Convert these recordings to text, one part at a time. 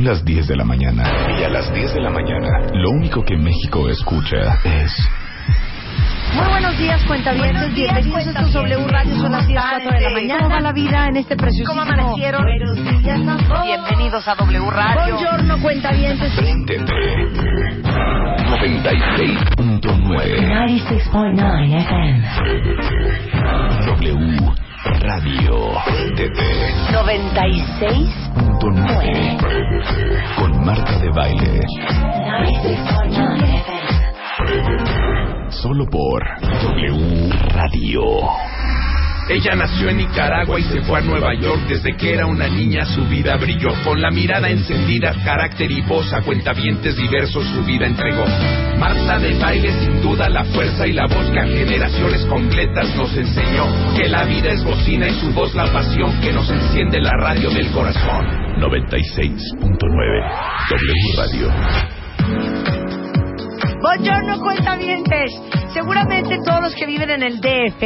Son las 10 de la mañana y a las 10 de la mañana lo único que México escucha es... Muy buenos días, cuentavientes. Bienvenidos a estos W Radio. Son las 10, 4 de la mañana. ¿Cómo va la vida en este preciosísimo... ¿Cómo amanecieron? Bienvenidos a W Radio. Buongiorno, cuentavientes. TT 96.9 96.9 FM. W Radio TT 96.9 con Marta de Baile. 96.9 FM. Solo por W Radio. Ella nació en Nicaragua y se fue a Nueva York. Desde que era una niña su vida brilló. Con la mirada encendida, carácter y voz a cuentavientes diversos su vida entregó. Marta de baile sin duda la fuerza y la voz que a generaciones completas nos enseñó. Que la vida es bocina y su voz la pasión que nos enciende la radio del corazón. 96.9 W Radio. Buongiorno, cuentavientes. Seguramente todos los que viven en el DF,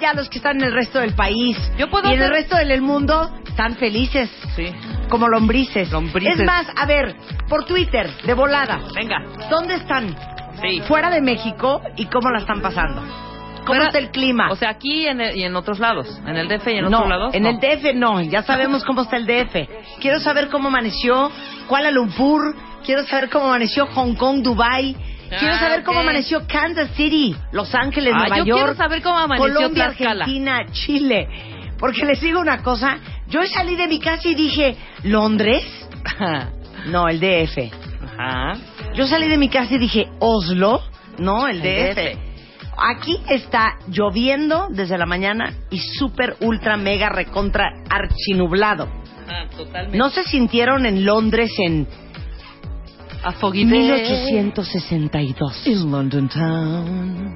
ya los que están en el resto del país Yo puedo y en el resto del mundo están felices. Sí. Como lombrices. Lombrices. Es más, a ver, por Twitter, de volada. Venga. ¿Dónde están? Sí. Fuera de México y cómo la están pasando. ¿Cómo Fuera- está el clima? O sea, aquí en el- y en otros lados. En el DF y en no, otros lados. en no. el DF no, ya sabemos cómo está el DF. Quiero saber cómo amaneció Kuala Lumpur, quiero saber cómo amaneció Hong Kong, Dubai, quiero Ah, saber cómo amaneció Kansas City, Los Ángeles, Ah, Nueva yo York, quiero saber cómo amaneció Colombia, Tlaxcala. Argentina, Chile. Porque les digo una cosa, yo salí de mi casa y dije, ¿Londres? No, el DF. Ajá. Yo salí de mi casa y dije, ¿Oslo? No, el El DF. Aquí está lloviendo desde la mañana y súper, ultra, mega, recontra, archinublado. Ah, totalmente. ¿No se sintieron en Londres en A Foggy Day. 1862? In London Town.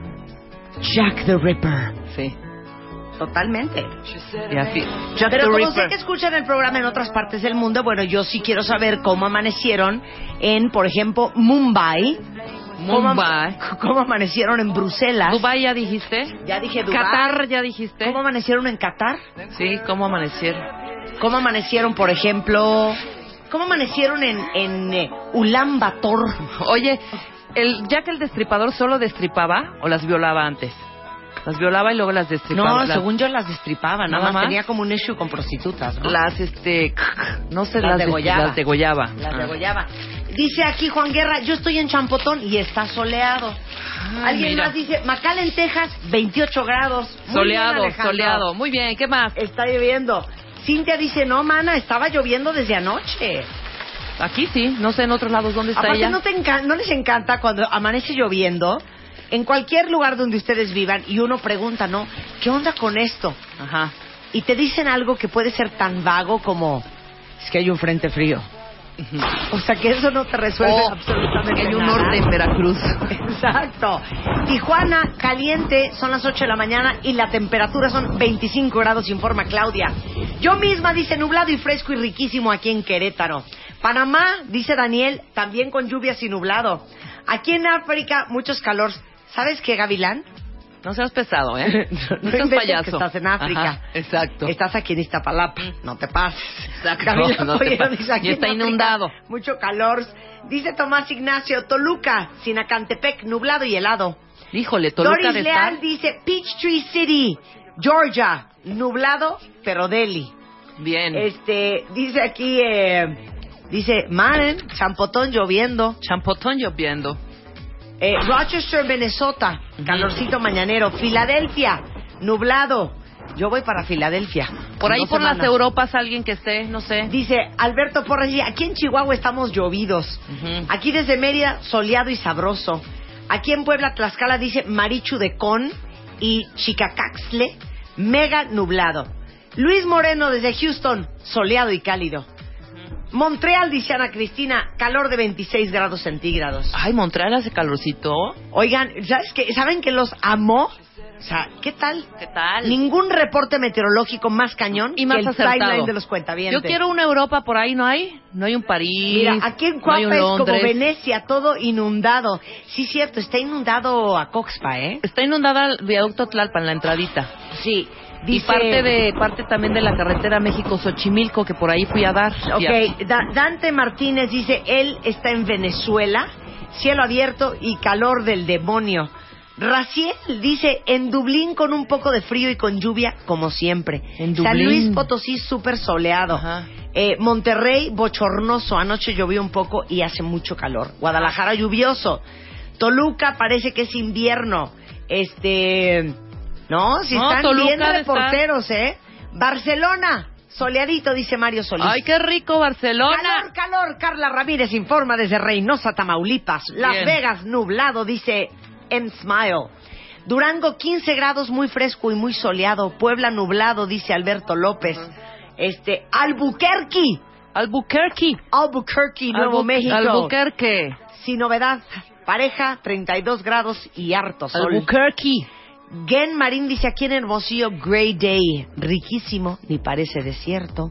Jack the Ripper. Sí. Totalmente. Y así. Jack Pero the como sé que escuchan el programa en otras partes del mundo, bueno, yo sí quiero saber cómo amanecieron en, por ejemplo, Mumbai. Mumbai. ¿Cómo amanecieron en Bruselas? Dubai ya dijiste. Ya dije Dubái. Qatar ya dijiste. ¿Cómo amanecieron en Qatar? Sí, ¿cómo amanecieron? ¿Cómo amanecieron, por ejemplo? ¿Cómo amanecieron en, en eh, Ulan Bator? Oye, el Jack el Destripador solo destripaba o las violaba antes. Las violaba y luego las destripaba. No, las, según yo las destripaba, nada, ¿Nada más más? tenía como un issue con prostitutas, ¿no? las este no sé Las las, degollaba. las degollaba. Las Ah. degollaba. Dice aquí Juan Guerra, yo estoy en Champotón y está soleado. Alguien mira. más dice, Macal en Texas, 28 grados. Muy Soleado, soleado. Muy bien, ¿qué más? Está lloviendo. Cintia dice, no, mana, estaba lloviendo desde anoche. Aquí sí, no sé en otros lados dónde está Aparte, ella. ¿no, te ¿no les encanta cuando amanece lloviendo? En cualquier lugar donde ustedes vivan y uno pregunta, ¿no? ¿Qué onda con esto? Ajá. Y te dicen algo que puede ser tan vago como, es que hay un frente frío. O sea, que eso no te resuelve absolutamente hay un nada. norte en Veracruz. Exacto. Tijuana, caliente, son las 8 de la mañana y la temperatura son 25 grados, informa Claudia. Yo misma dice nublado y fresco y riquísimo aquí en Querétaro. Panamá, dice Daniel, también con lluvias y nublado. Aquí en África, muchos calor. ¿Sabes qué, Gavilán? No seas pesado, ¿eh? No No seas payaso. que estás en África. Ajá, exacto. Estás aquí en Iztapalapa, no te pases. Exacto, Gavilán no te pases. Y está en África, inundado. Mucho calor. Dice Tomás Ignacio, Toluca, Sinacantepec, nublado y helado. Híjole, Toluca Doris de Leal estar dice Peachtree City, Georgia, nublado pero Delhi. bien. Este, dice aquí, eh, dice Maren, Champotón lloviendo. Champotón lloviendo. Eh, Rochester, Minnesota, calorcito mañanero. Filadelfia, nublado. Yo voy para Filadelfia. Por ahí por las semanas. Europas alguien que esté, no sé. Dice Alberto Porras, dice, aquí en Chihuahua estamos llovidos. Aquí desde Mérida, soleado y sabroso. Aquí en Puebla, Tlaxcala, dice Marichu de Con y Chicacaxle, mega nublado. Luis Moreno desde Houston, soleado y cálido. Montreal, dice Ana Cristina, calor de 26 grados centígrados. Ay, Montreal hace calorcito. Oigan, ¿sabes qué? ¿saben que los amo? O sea, ¿qué tal? ¿Qué tal? Ningún reporte meteorológico más cañón y más que el acertado. timeline de los cuentavientes. Yo quiero una Europa por ahí, ¿no hay? No hay un París. Mira, aquí en Cuapa es como Londres. Venecia, todo inundado. Sí, cierto, está inundado a Coxpa, ¿eh? Está inundada el viaducto Tlalpan, la entradita. Sí. Y parte de parte también de la carretera México-Xochimilco, que por ahí fui a dar. Ok, Da- Dante Martínez dice, él está en Venezuela, cielo abierto y calor del demonio. Raciel dice, en Dublín con un poco de frío y con lluvia, como siempre. En San Dublín. Luis Potosí, súper soleado. Ajá. Eh, Monterrey, bochornoso. Anoche llovió un poco y hace mucho calor. Guadalajara, lluvioso. Toluca, parece que es invierno. Este... No, si No, están Toluca bien reporteros, ¿eh? Barcelona, soleadito, dice Mario Solís. Ay, qué rico Barcelona. Calor, calor. Carla Ramírez informa desde Reynosa, Tamaulipas. Las Bien. Vegas, nublado, dice M. Smile. Durango, 15 grados, muy fresco y muy soleado. Puebla, nublado, dice Alberto López. Este, Albuquerque. Albuquerque. Albuquerque, Nuevo Albu- México. Albuquerque. Sin novedad. Pareja, 32 grados y harto sol. Albuquerque. Gen Marín dice aquí en Hermosillo, Grey Day. Riquísimo, ni parece desierto.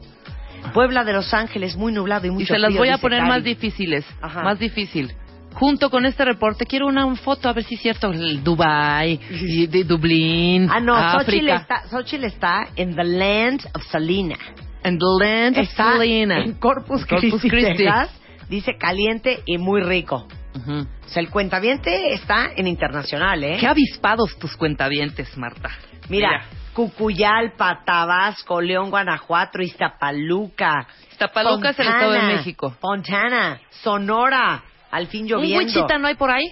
Puebla de Los Ángeles, muy nublado y mucho Y se las frío, voy a poner Cari. más difíciles. Ajá. Más difícil. Junto con este reporte, quiero una foto, a ver si es cierto. Dubai, y de Dublín, Ah, no, África. está, Xochitl está en the land of Salina. En the land of Está Selena. en Corpus, Corpus Christi, Christi. Texas. Dice caliente y muy rico. O sea, el cuentaviente está en internacional, ¿eh? Qué avispados tus cuentavientes, Marta. Mira, Cucuyalpa, Tabasco, León, Guanajuato, Iztapaluca. Iztapaluca es el Estado de México. Fontana, Sonora, al fin ¿Un lloviendo. Wichita no hay por ahí?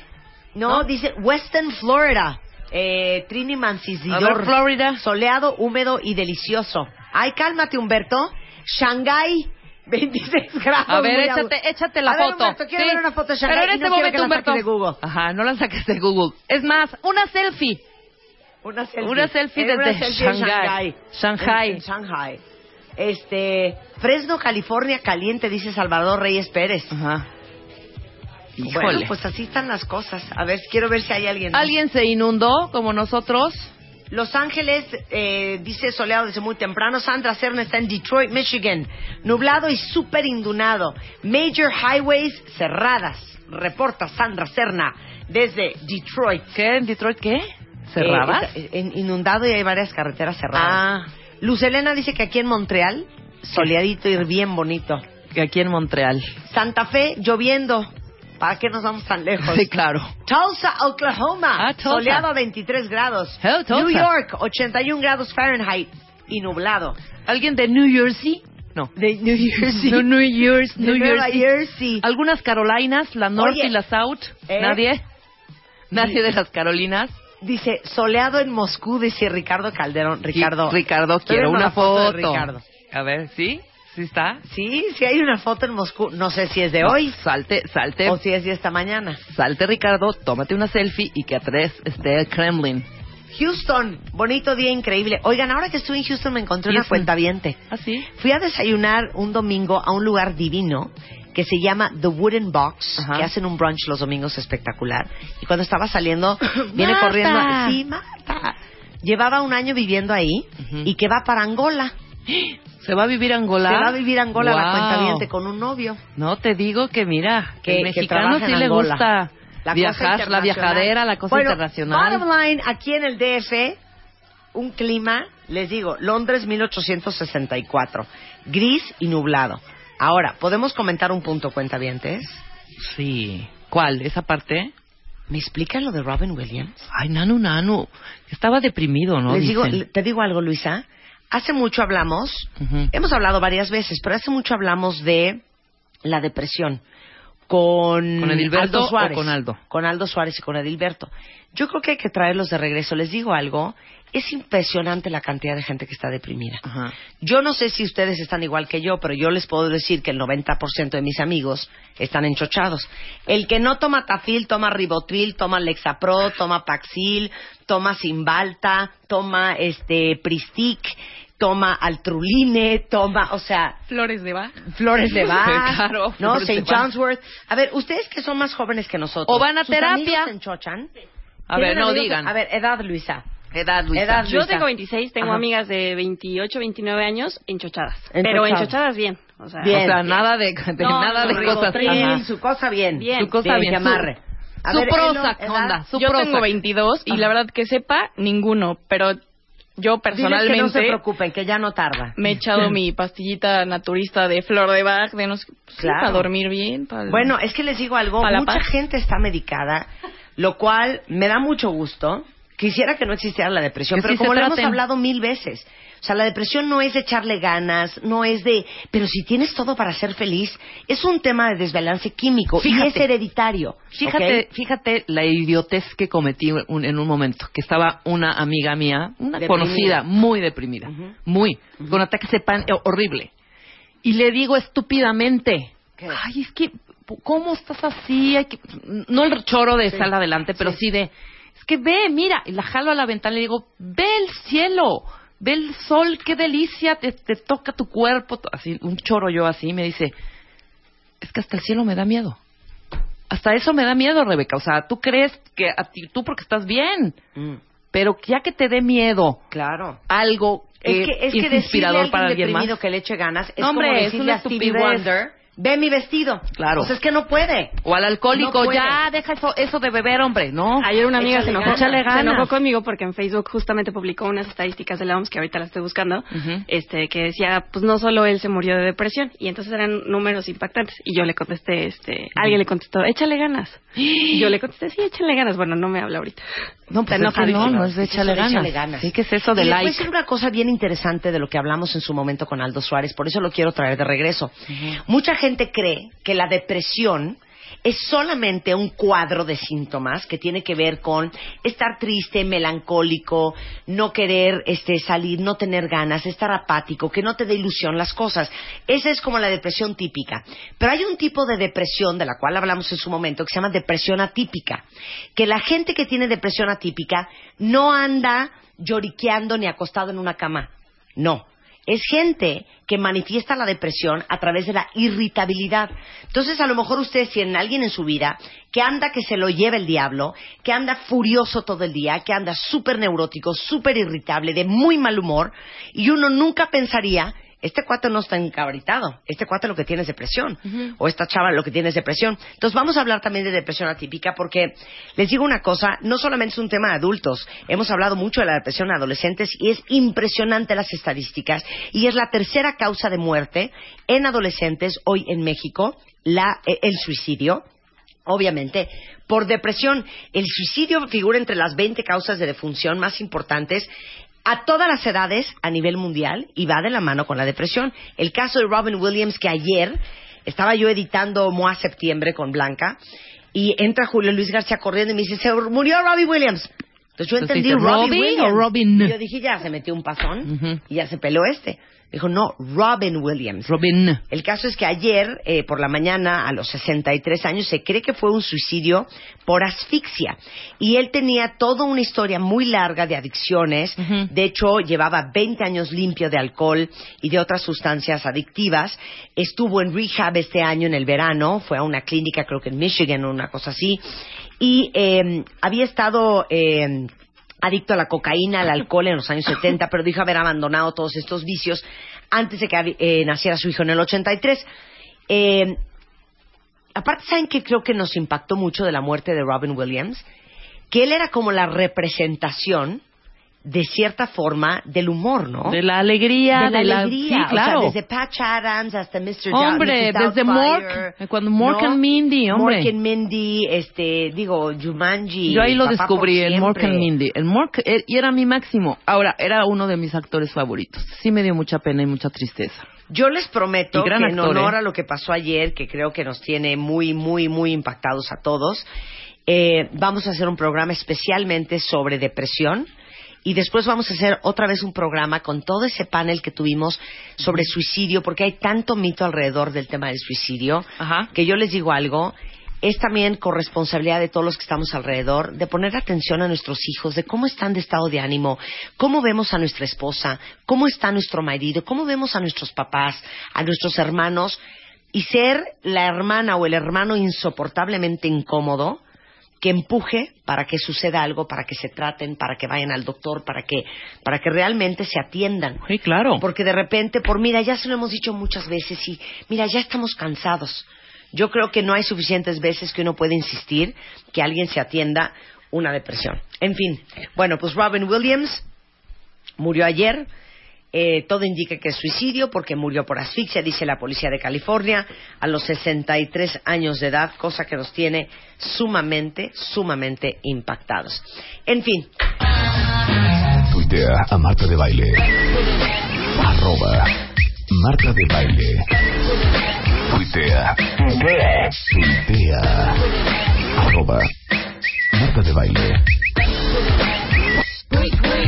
No, ¿no? dice Western Florida. Eh, Trini ver, Florida. Soleado, húmedo y delicioso. Ay, cálmate, Humberto. Shanghái, 26 grados. A ver, échate, échate la A ver, foto. Humberto, quiero Sí. ver una foto de Pero en este no momento, Humberto. de Google. Ajá, no la saques de Google. Es más, una selfie. Una selfie. Una selfie Eh, desde una selfie en Shanghái. Shanghái. En, Shanghái. Este, Fresno, California, caliente, dice Salvador Reyes Pérez. Ajá. Híjole. Bueno, pues así están las cosas. A ver, quiero ver si hay alguien. ¿Alguien se inundó como nosotros? Los Ángeles, eh, dice soleado desde muy temprano. Sandra Cerna está en Detroit, Michigan. Nublado y súper inundado. Major highways cerradas. Reporta Sandra Cerna desde Detroit. ¿Qué? ¿En Detroit qué? ¿Cerradas? Eh, está- en- inundado y hay varias carreteras cerradas. ah, Luz Elena dice que aquí en Montreal, soleadito y bien bonito. que aquí en Montreal. Santa Fe, lloviendo. ¿Para qué nos vamos tan lejos? Sí, claro. Tulsa, Oklahoma. Ah, Tulsa. Soleado a 23 grados. Oh, Tulsa. New York, 81 grados Fahrenheit y nublado. ¿Alguien de New Jersey? No. De New Jersey. No, New Jersey. de New Jersey. Jersey. ¿Algunas Carolinas? ¿La North Oye. y la South? ¿Eh? ¿Nadie? ¿Nadie de las Carolinas? Dice, soleado en Moscú, dice Ricardo Calderón. Ricardo. Qui- Ricardo, quiero una la foto foto. de Ricardo. A ver, ¿sí? ¿Sí está? Sí, sí hay una foto en Moscú. No sé si es de No, hoy Salte, salte. o si es de esta mañana. Salte, Ricardo, tómate una selfie y que atrás esté el Kremlin. Houston, bonito día increíble. Oigan, ahora que estuve en Houston me encontré una Houston. cuentaviente. ¿Ah, sí? Fui a desayunar un domingo a un lugar divino que se llama The Wooden Box, Ajá. que hacen un brunch los domingos espectacular. Y cuando estaba saliendo, viene ¡Marta! corriendo. Sí, Marta. Llevaba un año viviendo ahí Ujú. y que va para Angola. ¿Se va a vivir a Angola? Se va a vivir a Angola la Wow. cuentaviente con un novio. No, te digo que mira, que, Que- el que mexicano trabaja sí le gusta La viajar, la viajadera, la cosa Bueno, internacional. Bottom line, aquí en el DF, un clima, les digo, Londres 1864, gris y nublado. Ahora, ¿podemos comentar un punto, cuentavientes? Sí. ¿Cuál? ¿Esa parte? ¿Me explican lo de Robin Williams? Ay, Nanu, Nanu. Estaba deprimido, ¿no? Les digo, te digo algo, Luisa. Hace mucho hablamos, hemos hablado varias veces, pero hace mucho hablamos de la depresión con, ¿Con Edilberto Aldo o Suárez. con Aldo? Con Aldo Suárez y con Edilberto. Yo creo que hay que traerlos de regreso. Les digo algo, es impresionante la cantidad de gente que está deprimida. Ajá. Yo no sé si ustedes están igual que yo, pero yo les puedo decir que el 90% de mis amigos están enchochados. El que no toma tafil, toma ribotril, toma lexapro, toma paxil, toma simbalta, toma este pristic, toma altruline, toma, o sea, Flores de Bach. flores de Bach, Claro, ¿no? St. Bach. John's Wort. A ver, ustedes que son más jóvenes que nosotros. O van a ¿sus terapia. amigos enchochan? A ver, ¿Tienen no amigos? digan. A ver, edad, Luisa. Edad, Luisa. Edad, Yo Luisa. tengo 26, tengo Ajá. amigas de 28, 29 años enchochadas. Pero Enchochadas. bien. O sea, Bien. O sea, nada de, de No, nada de cosas. Bien, Ajá. su cosa bien. Bien. Su cosa bien. Su- amarre. A su edad. onda, su Yo Prozac. tengo 22 y la verdad que sepa, ninguno. Pero yo Diles que no se personalmente preocupen, que ya no tarda. me he echado mi pastillita naturista de flor de Bach, de no sé- pues, sí, Claro. para dormir bien. para- Bueno, es que les digo algo, mucha gente está medicada, lo cual me da mucho gusto. Quisiera que no existiera la depresión, Que pero sí como lo hemos traten. hablado mil veces, o sea, la depresión no es de echarle ganas, no es de, pero si tienes todo para ser feliz, es un tema de desbalance químico y es hereditario. Fíjate, fíjate la idiotez que cometí un- en un momento, que estaba una amiga mía, una Deprimida. conocida, muy deprimida, muy, con ataques de pánico horrible. Y le digo estúpidamente, ¿Qué? ay, es que, ¿cómo estás así? Hay que-" No el choro de Sí. sal adelante, pero Sí. sí. de, es que ve, mira, y la jalo a la ventana y le digo, ve el cielo, ve el sol, qué delicia, te, te toca tu cuerpo, así, un choro yo así, me dice, es que hasta el cielo me da miedo. Hasta eso me da miedo, Rebeca. O sea, tú crees que a ti, tú porque estás bien, Mm, pero ya que te dé miedo claro. algo que Es que, es que es decirle a inspirador para alguien deprimido más. que le eche ganas es No, hombre, como es una a Stevie. Wonder, ve mi vestido. Claro. O sea, es que no puede. O al alcohólico, No ya deja eso, eso de beber, hombre, ¿no? Ayer una amiga se enojó, ganas. Échale se enojó conmigo porque en Facebook justamente publicó unas estadísticas de la OMS que ahorita las estoy buscando, este que decía, pues no solo él se murió de depresión y entonces eran números impactantes y yo le contesté, este, alguien le contestó, échale ganas. Y yo le contesté, sí, échale ganas. Bueno, no me habla ahorita. No, pues Está es que no, no es de Es eso échale de échale ganas. ganas. Sí, que es eso de y les voy a like. decir una cosa bien interesante de lo que hablamos en su momento con Aldo Suárez, por eso lo quiero traer de regreso. Mucha gente cree que la depresión es solamente un cuadro de síntomas que tiene que ver con estar triste, melancólico, no querer este, salir, no tener ganas, estar apático, que no te dé ilusión las cosas. Esa es como la depresión típica. Pero hay un tipo de depresión de la cual hablamos en su momento que se llama depresión atípica. Que la gente que tiene depresión atípica no anda lloriqueando ni acostado en una cama. No. Es gente que manifiesta la depresión a través de la irritabilidad. Entonces, a lo mejor ustedes tienen a alguien en su vida que anda que se lo lleva el diablo, que anda furioso todo el día, que anda súper neurótico, súper irritable, de muy mal humor, y uno nunca pensaría, este cuate no está encabritado, este cuate lo que tiene es depresión, o esta chava lo que tiene es depresión. Entonces, vamos a hablar también de depresión atípica, porque les digo una cosa, no solamente es un tema de adultos, hemos hablado mucho de la depresión en adolescentes y es impresionante las estadísticas, y es la tercera causa de muerte en adolescentes hoy en México, la, eh, el suicidio, obviamente, por depresión. El suicidio figura entre las 20 causas de defunción más importantes a todas las edades a nivel mundial y va de la mano con la depresión. El caso de Robin Williams, que ayer estaba yo editando MOA Septiembre con Blanca y entra Julio Luis García corriendo y me dice, se murió Robin Williams. Entonces yo Entonces entendí ¿Robin Williams. o Robin? Y yo dije, ya se metió un pasón y ya se peló este. Dijo, no, Robin Williams. Robin. El caso es que ayer, eh, por la mañana, a los 63 años, se cree que fue un suicidio por asfixia. Y él tenía toda una historia muy larga de adicciones. De hecho, llevaba 20 años limpio de alcohol y de otras sustancias adictivas. Estuvo en rehab este año en el verano. Fue a una clínica, creo que en Michigan o una cosa así. Y eh, había estado... eh, adicto a la cocaína, al alcohol en los años 70, pero dijo haber abandonado todos estos vicios antes de que eh, naciera su hijo en el 83. Eh, aparte, ¿saben qué creo que nos impactó mucho de la muerte de Robin Williams? Que él era como la representación de cierta forma del humor, ¿no? De la alegría, de la alegría. Sí, claro. O sea, desde Patch Adams hasta Mr. Hombre, Mrs. desde Mork, cuando Mork ¿no? and Mindy, hombre. Mork and Mindy, este, digo, Jumanji. Yo ahí lo Papá descubrí, el Mork and Mindy. El Mork, eh, y era mi máximo. Ahora, era uno de mis actores favoritos. Sí me dio mucha pena y mucha tristeza. Yo les prometo en actor, honor ¿eh? a lo que pasó ayer, que creo que nos tiene muy, muy, muy impactados a todos, eh, vamos a hacer un programa especialmente sobre depresión. Y después vamos a hacer otra vez un programa con todo ese panel que tuvimos sobre suicidio, porque hay tanto mito alrededor del tema del suicidio, Ajá. que yo les digo algo, es también corresponsabilidad de todos los que estamos alrededor de poner atención a nuestros hijos, de cómo están de estado de ánimo, cómo vemos a nuestra esposa, cómo está nuestro marido, cómo vemos a nuestros papás, a nuestros hermanos, y ser la hermana o el hermano insoportablemente incómodo que empuje para que suceda algo, para que se traten, para que vayan al doctor, para que, para que realmente se atiendan. Sí, claro. Porque de repente, por mira, ya se lo hemos dicho muchas veces y mira, ya estamos cansados. Yo creo que no hay suficientes veces que uno puede insistir que alguien se atienda una depresión. En fin, bueno, pues Robin Williams murió ayer. Eh, todo indica que es suicidio porque murió por asfixia, dice la policía de California, a los 63 años de edad, cosa que nos tiene sumamente, sumamente impactados. En fin, a de Baile. Arroba Marta de Baile. Marta de Baile.